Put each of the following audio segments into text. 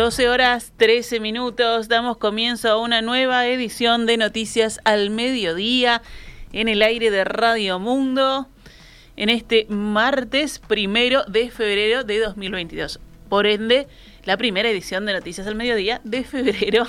12 horas 13 minutos, damos comienzo a una nueva edición de Noticias al Mediodía en el aire de Radio Mundo en este martes primero de febrero de 2022. Por ende, la primera edición de Noticias al Mediodía de febrero.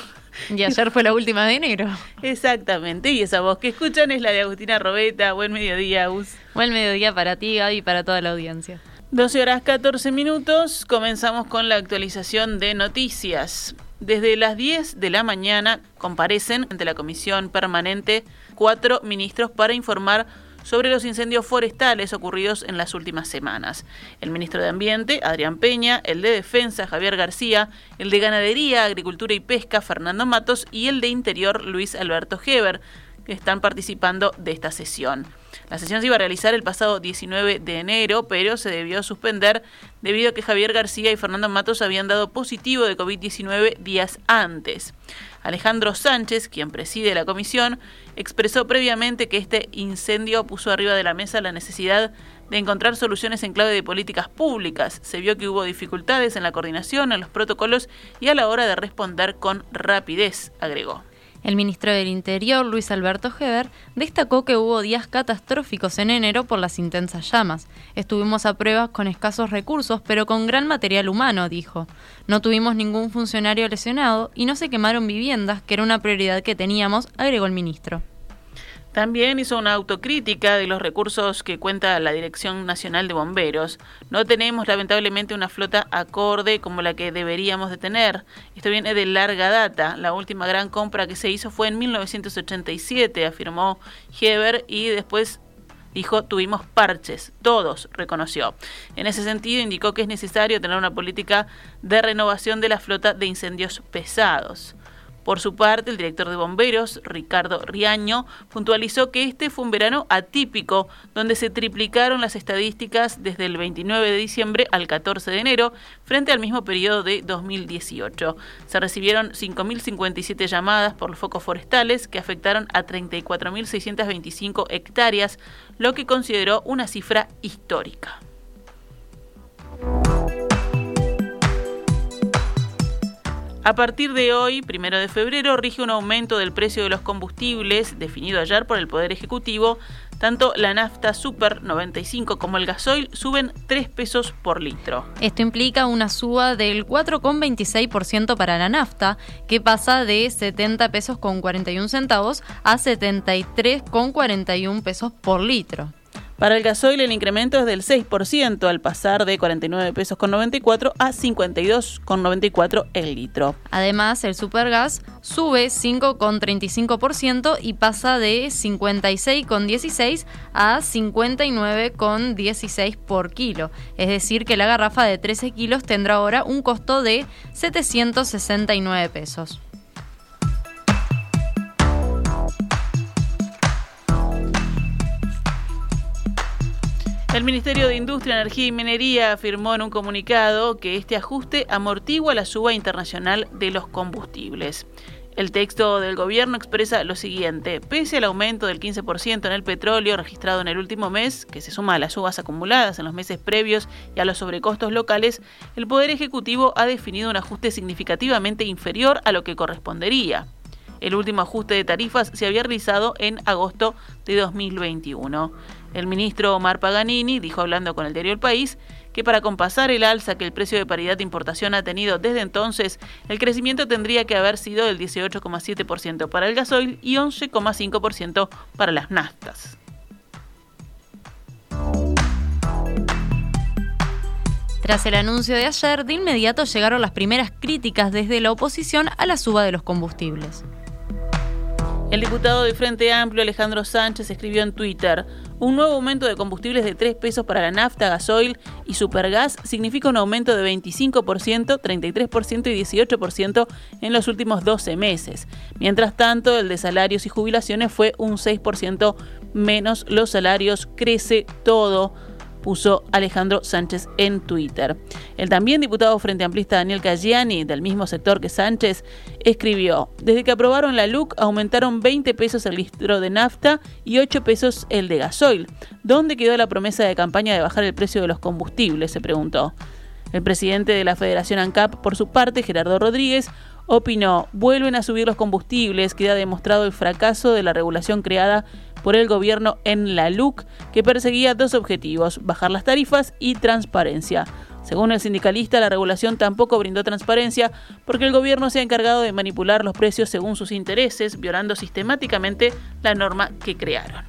Y ayer fue la última de enero. Exactamente, y esa voz que escuchan es la de Agustina Robeta. Buen mediodía, Agus. Buen mediodía para ti, Gaby, y para toda la audiencia. 12 horas 14 minutos, comenzamos con la actualización de noticias. Desde las 10 de la mañana comparecen ante la Comisión Permanente cuatro ministros para informar sobre los incendios forestales ocurridos en las últimas semanas. El ministro de Ambiente, Adrián Peña, el de Defensa, Javier García, el de Ganadería, Agricultura y Pesca, Fernando Matos, y el de Interior, Luis Alberto Heber, que están participando de esta sesión. La sesión se iba a realizar el pasado 19 de enero, pero se debió suspender debido a que Javier García y Fernando Matos habían dado positivo de COVID-19 días antes. Alejandro Sánchez, quien preside la comisión, expresó previamente que este incendio puso arriba de la mesa la necesidad de encontrar soluciones en clave de políticas públicas. Se vio que hubo dificultades en la coordinación, en los protocolos y a la hora de responder con rapidez, agregó. El ministro del Interior, Luis Alberto Heber, destacó que hubo días catastróficos en enero por las intensas llamas. Estuvimos a pruebas con escasos recursos, pero con gran material humano, dijo. No tuvimos ningún funcionario lesionado y no se quemaron viviendas, que era una prioridad que teníamos, agregó el ministro. También hizo una autocrítica de los recursos que cuenta la Dirección Nacional de Bomberos. No tenemos lamentablemente una flota acorde como la que deberíamos de tener. Esto viene de larga data. La última gran compra que se hizo fue en 1987, afirmó Heber, y después dijo tuvimos parches, todos, reconoció. En ese sentido, indicó que es necesario tener una política de renovación de la flota de incendios pesados. Por su parte, el director de bomberos, Ricardo Riaño, puntualizó que este fue un verano atípico, donde se triplicaron las estadísticas desde el 29 de diciembre al 14 de enero, frente al mismo periodo de 2018. Se recibieron 5.057 llamadas por los focos forestales que afectaron a 34.625 hectáreas, lo que consideró una cifra histórica. A partir de hoy, primero de febrero, rige un aumento del precio de los combustibles definido ayer por el Poder Ejecutivo. Tanto la nafta Super 95 como el gasoil suben 3 pesos por litro. Esto implica una suba del 4,26% para la nafta, que pasa de 70 pesos con 41 centavos a 73 con 41 pesos por litro. Para el gasoil el incremento es del 6% al pasar de 49 pesos con 94 a 52 con 94 el litro. Además, el supergas sube 5,35% y pasa de 56,16 a 59,16 por kilo. Es decir, que la garrafa de 13 kilos tendrá ahora un costo de 769 pesos. El Ministerio de Industria, Energía y Minería afirmó en un comunicado que este ajuste amortigua la suba internacional de los combustibles. El texto del gobierno expresa lo siguiente, pese al aumento del 15% en el petróleo registrado en el último mes, que se suma a las subas acumuladas en los meses previos y a los sobrecostos locales, el Poder Ejecutivo ha definido un ajuste significativamente inferior a lo que correspondería. El último ajuste de tarifas se había realizado en agosto de 2021. El ministro Omar Paganini dijo hablando con el diario El País que para compasar el alza que el precio de paridad de importación ha tenido desde entonces, el crecimiento tendría que haber sido del 18,7% para el gasoil y 11,5% para las naftas. Tras el anuncio de ayer, de inmediato llegaron las primeras críticas desde la oposición a la suba de los combustibles. El diputado de Frente Amplio, Alejandro Sánchez, escribió en Twitter, un nuevo aumento de combustibles de 3 pesos para la nafta, gasoil y supergas significa un aumento de 25%, 33% y 18% en los últimos 12 meses. Mientras tanto, el de salarios y jubilaciones fue un 6% menos. Los salarios crece todo puso Alejandro Sánchez en Twitter. El también diputado frente amplista Daniel Caggiani, del mismo sector que Sánchez, escribió, desde que aprobaron la LUC aumentaron 20 pesos el litro de nafta y 8 pesos el de gasoil. ¿Dónde quedó la promesa de campaña de bajar el precio de los combustibles? se preguntó. El presidente de la Federación ANCAP, por su parte, Gerardo Rodríguez, opinó, vuelven a subir los combustibles, queda demostrado el fracaso de la regulación creada por el gobierno en la LUC, que perseguía dos objetivos, bajar las tarifas y transparencia. Según el sindicalista, la regulación tampoco brindó transparencia porque el gobierno se ha encargado de manipular los precios según sus intereses, violando sistemáticamente la norma que crearon.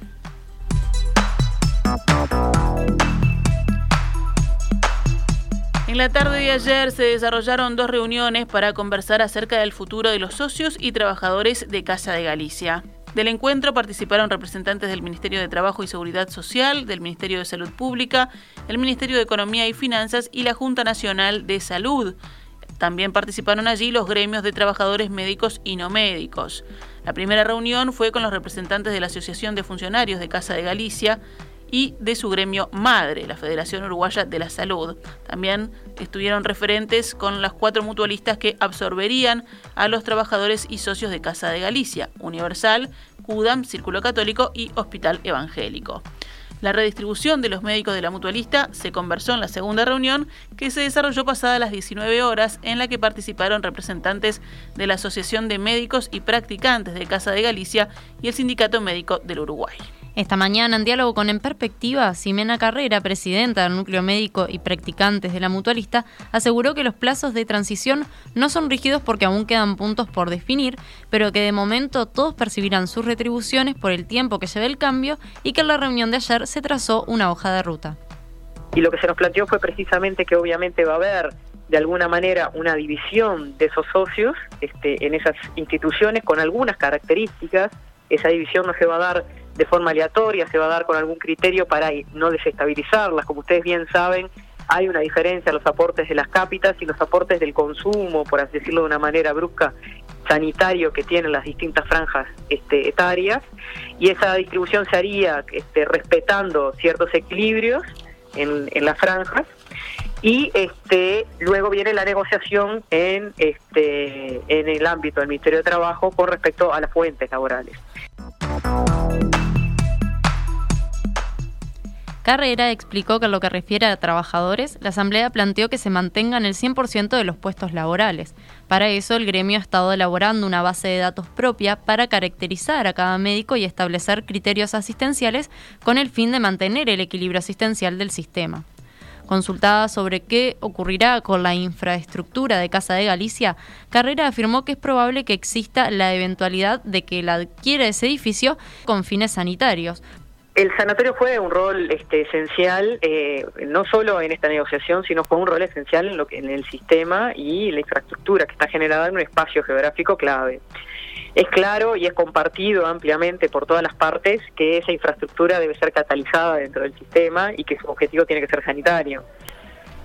En la tarde de ayer se desarrollaron dos reuniones para conversar acerca del futuro de los socios y trabajadores de Casa de Galicia. Del encuentro participaron representantes del Ministerio de Trabajo y Seguridad Social, del Ministerio de Salud Pública, el Ministerio de Economía y Finanzas y la Junta Nacional de Salud. También participaron allí los gremios de trabajadores médicos y no médicos. La primera reunión fue con los representantes de la Asociación de Funcionarios de Casa de Galicia y de su gremio madre, la Federación Uruguaya de la Salud. También estuvieron referentes con las cuatro mutualistas que absorberían a los trabajadores y socios de Casa de Galicia, Universal, CUDAM, Círculo Católico y Hospital Evangélico. La redistribución de los médicos de la mutualista se conversó en la segunda reunión que se desarrolló pasada las 19 horas en la que participaron representantes de la Asociación de Médicos y Practicantes de Casa de Galicia y el Sindicato Médico del Uruguay. Esta mañana, en diálogo con En Perspectiva, Ximena Carrera, presidenta del Núcleo Médico y Practicantes de la Mutualista, aseguró que los plazos de transición no son rígidos porque aún quedan puntos por definir, pero que de momento todos percibirán sus retribuciones por el tiempo que lleva el cambio y que en la reunión de ayer se trazó una hoja de ruta. Y lo que se nos planteó fue precisamente que obviamente va a haber de alguna manera una división de esos socios este, en esas instituciones con algunas características. Esa división no se va a dar de forma aleatoria, se va a dar con algún criterio para no desestabilizarlas. Como ustedes bien saben, hay una diferencia en los aportes de las cápitas y los aportes del consumo, por así decirlo de una manera brusca, sanitario que tienen las distintas franjas este, etarias, y esa distribución se haría este, respetando ciertos equilibrios en, las franjas, y este luego viene la negociación en este en el ámbito del Ministerio de Trabajo con respecto a las fuentes laborales. Carrera explicó que en lo que refiere a trabajadores, la Asamblea planteó que se mantengan el 100% de los puestos laborales. Para eso, el gremio ha estado elaborando una base de datos propia para caracterizar a cada médico y establecer criterios asistenciales con el fin de mantener el equilibrio asistencial del sistema. Consultada sobre qué ocurrirá con la infraestructura de Casa de Galicia, Carrera afirmó que es probable que exista la eventualidad de que la adquiera ese edificio con fines sanitarios, el sanatorio fue un rol este, esencial, eh, no solo en esta negociación, sino fue un rol esencial en, lo que, en el sistema y la infraestructura que está generada en un espacio geográfico clave. Es claro y es compartido ampliamente por todas las partes que esa infraestructura debe ser catalizada dentro del sistema y que su objetivo tiene que ser sanitario.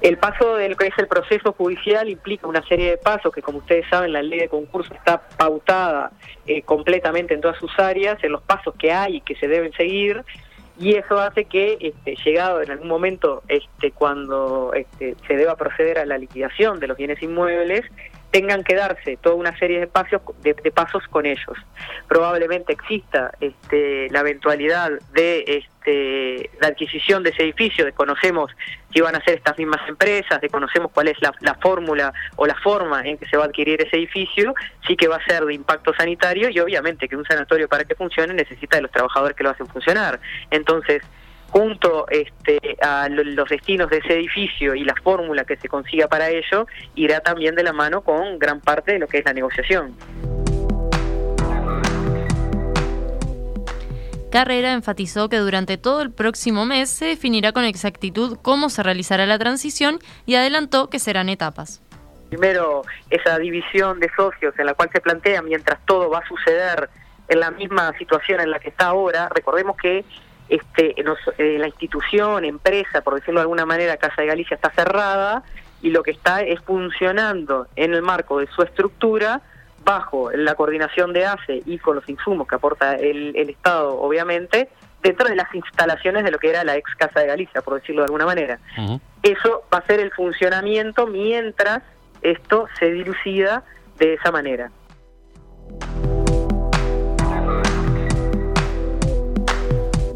El paso del que es el proceso judicial implica una serie de pasos que, como ustedes saben, la ley de concurso está pautada eh, completamente en todas sus áreas, en los pasos que hay y que se deben seguir, y eso hace que, este, llegado en algún momento, este, cuando este, se deba proceder a la liquidación de los bienes inmuebles, tengan que darse toda una serie de pasos, de, pasos con ellos. Probablemente exista este, la eventualidad de este, la adquisición de ese edificio, desconocemos si van a ser estas mismas empresas, desconocemos cuál es la, la fórmula o la forma en que se va a adquirir ese edificio, sí que va a ser de impacto sanitario y obviamente que un sanatorio para que funcione necesita de los trabajadores que lo hacen funcionar. Entonces, junto este, a los destinos de ese edificio y la fórmula que se consiga para ello, irá también de la mano con gran parte de lo que es la negociación. Carrera enfatizó que durante todo el próximo mes se definirá con exactitud cómo se realizará la transición y adelantó que serán etapas. Primero, esa división de socios en la cual se plantea mientras todo va a suceder en la misma situación en la que está ahora, recordemos que este, eh, la institución, empresa, por decirlo de alguna manera, Casa de Galicia está cerrada y lo que está es funcionando en el marco de su estructura bajo la coordinación de ACE y con los insumos que aporta el, Estado, obviamente, dentro de las instalaciones de lo que era la ex Casa de Galicia, por decirlo de alguna manera. Eso va a ser el funcionamiento mientras esto se dilucida de esa manera.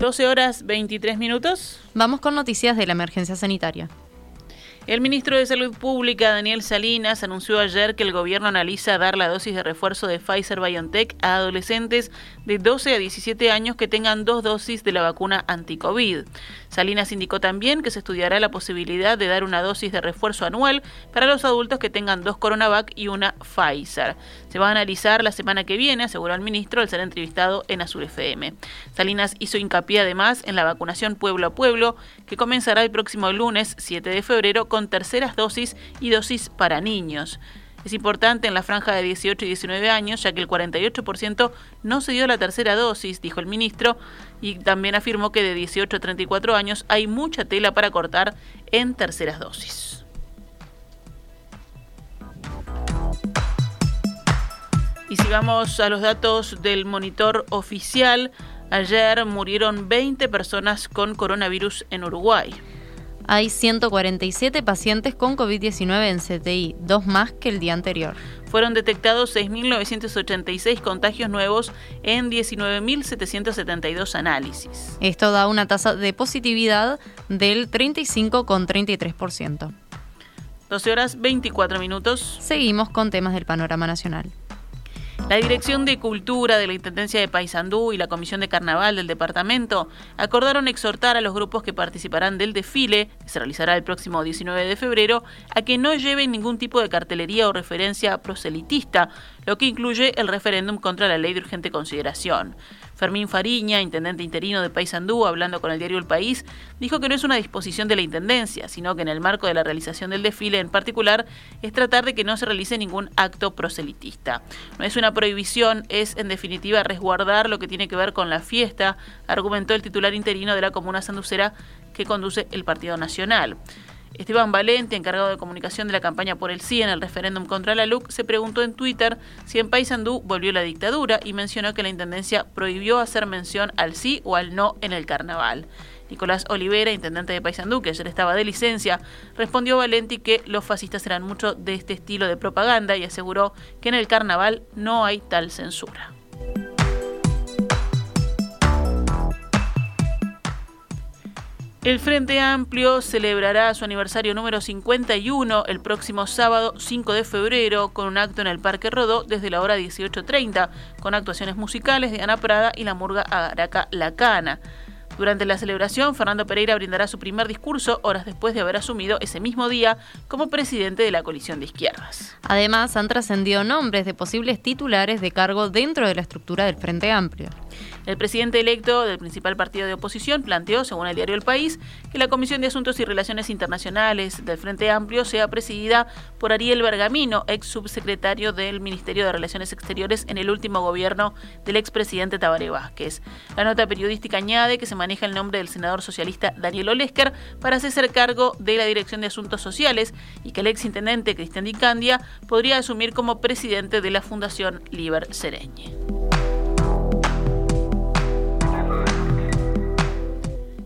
12 horas 23 minutos. Vamos con noticias de la emergencia sanitaria. El ministro de Salud Pública, Daniel Salinas, anunció ayer que el gobierno analiza dar la dosis de refuerzo de Pfizer BioNTech a adolescentes de 12 a 17 años que tengan dos dosis de la vacuna anti-COVID. Salinas indicó también que se estudiará la posibilidad de dar una dosis de refuerzo anual para los adultos que tengan dos CoronaVac y una Pfizer. Se va a analizar la semana que viene, aseguró el ministro al ser entrevistado en Azul FM. Salinas hizo hincapié además en la vacunación pueblo a pueblo, que comenzará el próximo lunes 7 de febrero con terceras dosis y dosis para niños. Es importante en la franja de 18 y 19 años, ya que el 48% no se dio la tercera dosis, dijo el ministro, y también afirmó que de 18 a 34 años hay mucha tela para cortar en terceras dosis. Y si vamos a los datos del monitor oficial, ayer murieron 20 personas con coronavirus en Uruguay. Hay 147 pacientes con COVID-19 en CTI, dos más que el día anterior. Fueron detectados 6.986 contagios nuevos en 19.772 análisis. Esto da una tasa de positividad del 35,33%. 12 horas 24 minutos. Seguimos con temas del panorama nacional. La Dirección de Cultura de la Intendencia de Paysandú y la Comisión de Carnaval del departamento acordaron exhortar a los grupos que participarán del desfile, que se realizará el próximo 19 de febrero, a que no lleven ningún tipo de cartelería o referencia proselitista, lo que incluye el referéndum contra la ley de urgente consideración. Fermín Fariña, intendente interino de Paysandú, hablando con el diario El País, dijo que no es una disposición de la Intendencia, sino que en el marco de la realización del desfile en particular es tratar de que no se realice ningún acto proselitista. No es una prohibición, es en definitiva resguardar lo que tiene que ver con la fiesta, argumentó el titular interino de la comuna sanducera que conduce el Partido Nacional. Esteban Valente, encargado de comunicación de la campaña por el sí en el referéndum contra la LUC, se preguntó en Twitter si en Paysandú volvió la dictadura y mencionó que la Intendencia prohibió hacer mención al sí o al no en el carnaval. Nicolás Olivera, intendente de Paysandú, que ayer estaba de licencia, respondió Valenti que los fascistas eran mucho de este estilo de propaganda y aseguró que en el carnaval no hay tal censura. El Frente Amplio celebrará su aniversario número 51 el próximo sábado 5 de febrero con un acto en el Parque Rodó desde la hora 18.30 con actuaciones musicales de Ana Prada y la murga Araca Lacana. Durante la celebración, Fernando Pereira brindará su primer discurso horas después de haber asumido ese mismo día como presidente de la coalición de izquierdas. Además, han trascendido nombres de posibles titulares de cargo dentro de la estructura del Frente Amplio. El presidente electo del principal partido de oposición planteó, según el diario El País, que la Comisión de Asuntos y Relaciones Internacionales del Frente Amplio sea presidida por Ariel Bergamino, ex subsecretario del Ministerio de Relaciones Exteriores en el último gobierno del expresidente Tabaré Vázquez. La nota periodística añade que se maneja el nombre del senador socialista Daniel Olesker para hacerse cargo de la Dirección de Asuntos Sociales y que el ex intendente Cristian Dicandia podría asumir como presidente de la Fundación Liber Sereñe.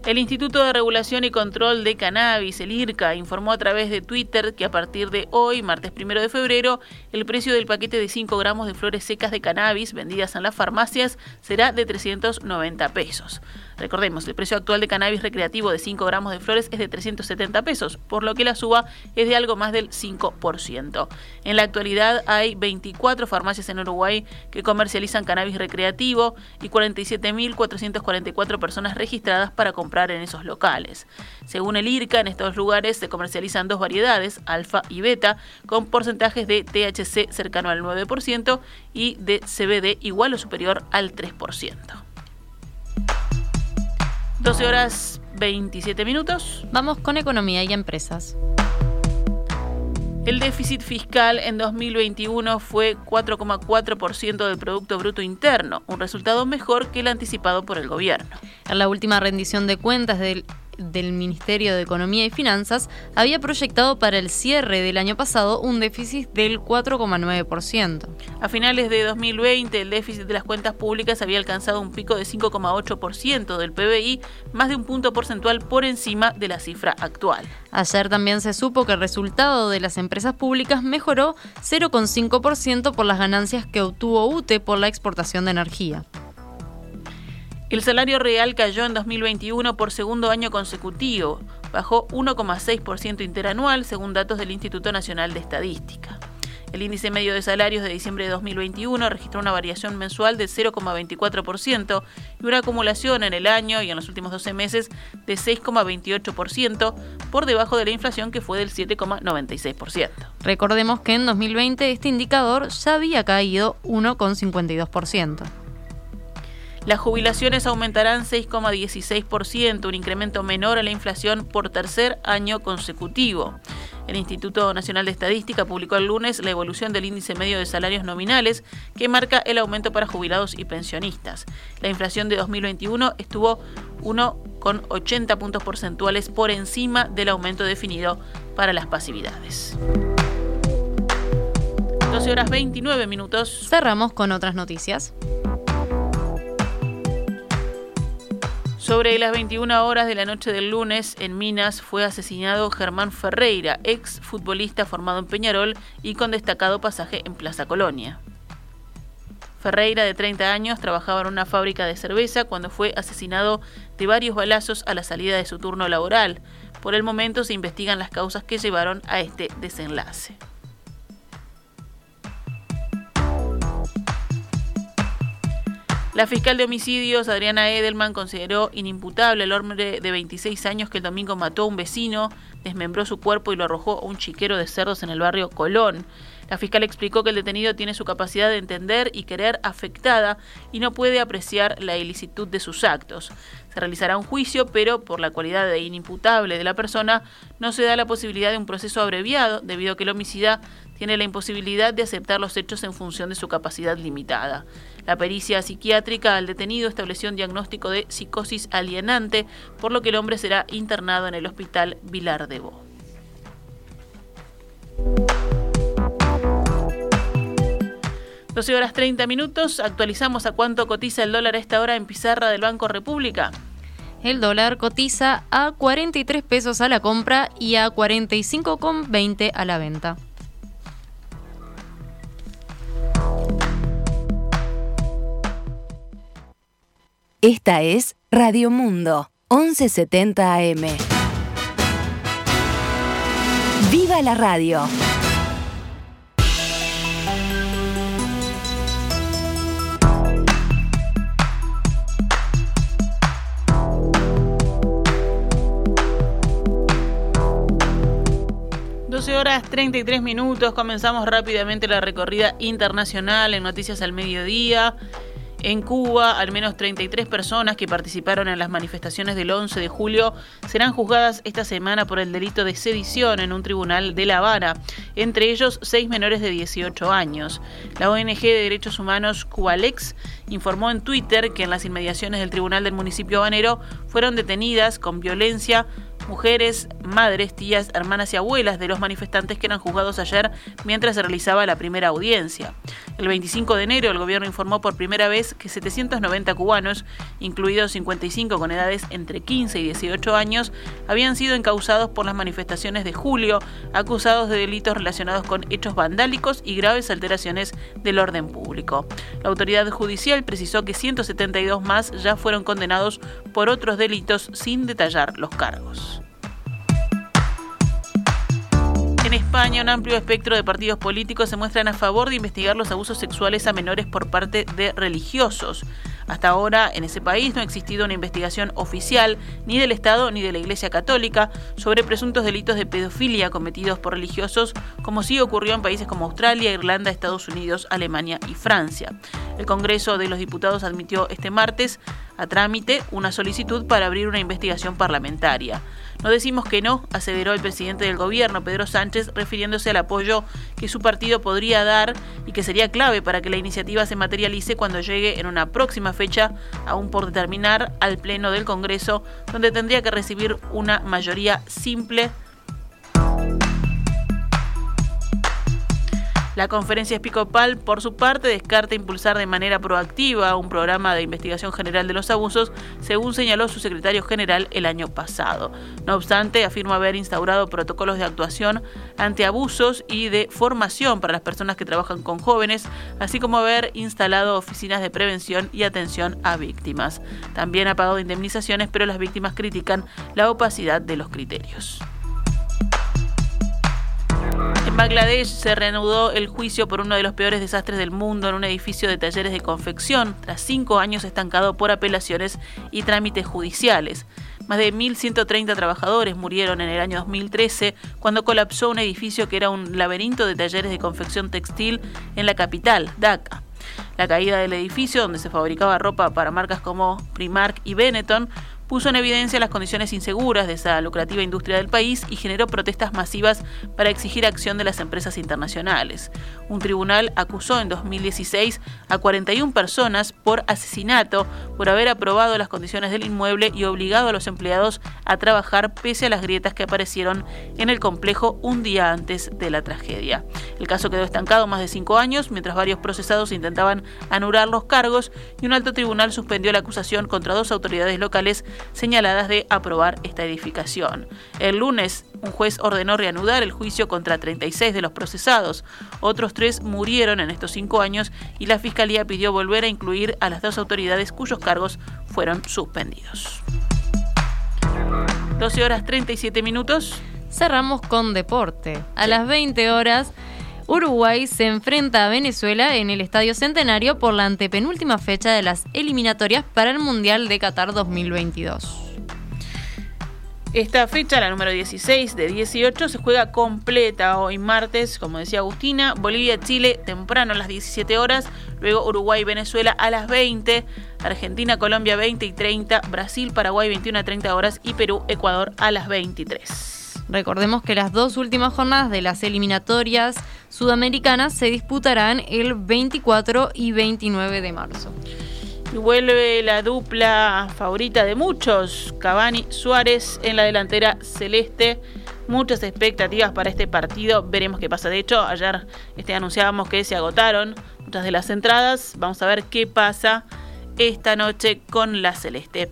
El Instituto de Regulación y Control de Cannabis, el IRCA, informó a través de Twitter que a partir de hoy, martes 1 de febrero, el precio del paquete de 5 gramos de flores secas de cannabis vendidas en las farmacias será de 390 pesos. Recordemos, el precio actual de cannabis recreativo de 5 gramos de flores es de 370 pesos, por lo que la suba es de algo más del 5%. En la actualidad hay 24 farmacias en Uruguay que comercializan cannabis recreativo y 47.444 personas registradas para comprar en esos locales. Según el IRCA, en estos lugares se comercializan dos variedades, alfa y beta, con porcentajes de THC cercano al 9% y de CBD igual o superior al 3%. 12 horas 27 minutos. Vamos con economía y empresas. El déficit fiscal en 2021 fue 4,4% del Producto Bruto Interno, un resultado mejor que el anticipado por el gobierno. En la última rendición de cuentas del del Ministerio de Economía y Finanzas había proyectado para el cierre del año pasado un déficit del 4,9%. A finales de 2020, el déficit de las cuentas públicas había alcanzado un pico de 5,8% del PBI, más de un punto porcentual por encima de la cifra actual. Ayer también se supo que el resultado de las empresas públicas mejoró 0,5% por las ganancias que obtuvo UTE por la exportación de energía. El salario real cayó en 2021 por segundo año consecutivo, bajó 1,6% interanual según datos del Instituto Nacional de Estadística. El índice medio de salarios de diciembre de 2021 registró una variación mensual de 0,24% y una acumulación en el año y en los últimos 12 meses de 6,28%, por debajo de la inflación que fue del 7,96%. Recordemos que en 2020 este indicador ya había caído 1,52%. Las jubilaciones aumentarán 6,16%, un incremento menor a la inflación por tercer año consecutivo. El Instituto Nacional de Estadística publicó el lunes la evolución del índice medio de salarios nominales que marca el aumento para jubilados y pensionistas. La inflación de 2021 estuvo 1,80 puntos porcentuales por encima del aumento definido para las pasividades. 12 horas 29 minutos. Cerramos con otras noticias. Sobre las 21 horas de la noche del lunes, en Minas fue asesinado Germán Ferreira, ex futbolista formado en Peñarol y con destacado pasaje en Plaza Colonia. Ferreira, de 30 años, trabajaba en una fábrica de cerveza cuando fue asesinado de varios balazos a la salida de su turno laboral. Por el momento se investigan las causas que llevaron a este desenlace. La fiscal de homicidios, Adriana Edelman, consideró inimputable el hombre de 26 años que el domingo mató a un vecino, desmembró su cuerpo y lo arrojó a un chiquero de cerdos en el barrio Colón. La fiscal explicó que el detenido tiene su capacidad de entender y querer afectada y no puede apreciar la ilicitud de sus actos. Se realizará un juicio, pero por la cualidad de inimputable de la persona no se da la posibilidad de un proceso abreviado debido a que el homicida tiene la imposibilidad de aceptar los hechos en función de su capacidad limitada. La pericia psiquiátrica al detenido estableció un diagnóstico de psicosis alienante, por lo que el hombre será internado en el hospital Vilar de Bo. ...12 horas 30 minutos... ...actualizamos a cuánto cotiza el dólar a esta hora... ...en pizarra del Banco República... El dólar cotiza a 43 pesos a la compra y a 45,20 a la venta. Esta es Radio Mundo, 1170 AM. ¡Viva la radio! Horas 33 minutos, comenzamos rápidamente la recorrida internacional en Noticias al Mediodía. En Cuba, al menos 33 personas que participaron en las manifestaciones del 11 de julio serán juzgadas esta semana por el delito de sedición en un tribunal de La Habana, entre ellos seis menores de 18 años. La ONG de Derechos Humanos Cubalex informó en Twitter que en las inmediaciones del tribunal del municipio habanero fueron detenidas con violencia mujeres, madres, tías, hermanas y abuelas de los manifestantes que eran juzgados ayer mientras se realizaba la primera audiencia. El 25 de enero el gobierno informó por primera vez que 790 cubanos, incluidos 55 con edades entre 15 y 18 años, habían sido encausados por las manifestaciones de julio, acusados de delitos relacionados con hechos vandálicos y graves alteraciones del orden público. La autoridad judicial precisó que 172 más ya fueron condenados por otros delitos sin detallar los cargos. España, un amplio espectro de partidos políticos se muestran a favor de investigar los abusos sexuales a menores por parte de religiosos. Hasta ahora, en ese país no ha existido una investigación oficial ni del Estado ni de la Iglesia Católica sobre presuntos delitos de pedofilia cometidos por religiosos, como sí ocurrió en países como Australia, Irlanda, Estados Unidos, Alemania y Francia. El Congreso de los Diputados admitió este martes a trámite una solicitud para abrir una investigación parlamentaria. No decimos que no, aseveró el presidente del gobierno, Pedro Sánchez, refiriéndose al apoyo que su partido podría dar y que sería clave para que la iniciativa se materialice cuando llegue en una próxima fecha, aún por determinar, al Pleno del Congreso, donde tendría que recibir una mayoría simple La conferencia episcopal, por su parte, descarta impulsar de manera proactiva un programa de investigación general de los abusos, según señaló su secretario general el año pasado. No obstante, afirma haber instaurado protocolos de actuación ante abusos y de formación para las personas que trabajan con jóvenes, así como haber instalado oficinas de prevención y atención a víctimas. También ha pagado indemnizaciones, pero las víctimas critican la opacidad de los criterios. En Bangladesh se reanudó el juicio por uno de los peores desastres del mundo en un edificio de talleres de confección, tras cinco años estancado por apelaciones y trámites judiciales. Más de 1.130 trabajadores murieron en el año 2013 cuando colapsó un edificio que era un laberinto de talleres de confección textil en la capital, Dhaka. La caída del edificio, donde se fabricaba ropa para marcas como Primark y Benetton, puso en evidencia las condiciones inseguras de esa lucrativa industria del país y generó protestas masivas para exigir acción de las empresas internacionales. Un tribunal acusó en 2016 a 41 personas por asesinato por haber aprobado las condiciones del inmueble y obligado a los empleados a trabajar pese a las grietas que aparecieron en el complejo un día antes de la tragedia. El caso quedó estancado más de cinco años mientras varios procesados intentaban anular los cargos y un alto tribunal suspendió la acusación contra dos autoridades locales señaladas de aprobar esta edificación. El lunes, un juez ordenó reanudar el juicio contra 36 de los procesados. Otros tres murieron en estos cinco años y la Fiscalía pidió volver a incluir a las dos autoridades cuyos cargos fueron suspendidos. 12 horas 37 minutos. Cerramos con deporte. A las 20 horas Uruguay se enfrenta a Venezuela en el Estadio Centenario por la antepenúltima fecha de las eliminatorias para el Mundial de Qatar 2022. Esta fecha, la número 16 de 18, se juega completa hoy martes, como decía Agustina, Bolivia-Chile temprano a las 17 horas, luego Uruguay-Venezuela a las 20, Argentina-Colombia 20 y 30, Brasil-Paraguay 21 a 30 horas. Y Perú-Ecuador a las 23. Recordemos que las dos últimas jornadas de las eliminatorias sudamericanas se disputarán el 24 y 29 de marzo. Y vuelve la dupla favorita de muchos, Cavani Suárez en la delantera celeste. Muchas expectativas para este partido, veremos qué pasa. De hecho, ayer este, anunciábamos que se agotaron muchas de las entradas. Vamos a ver qué pasa esta noche con la celeste.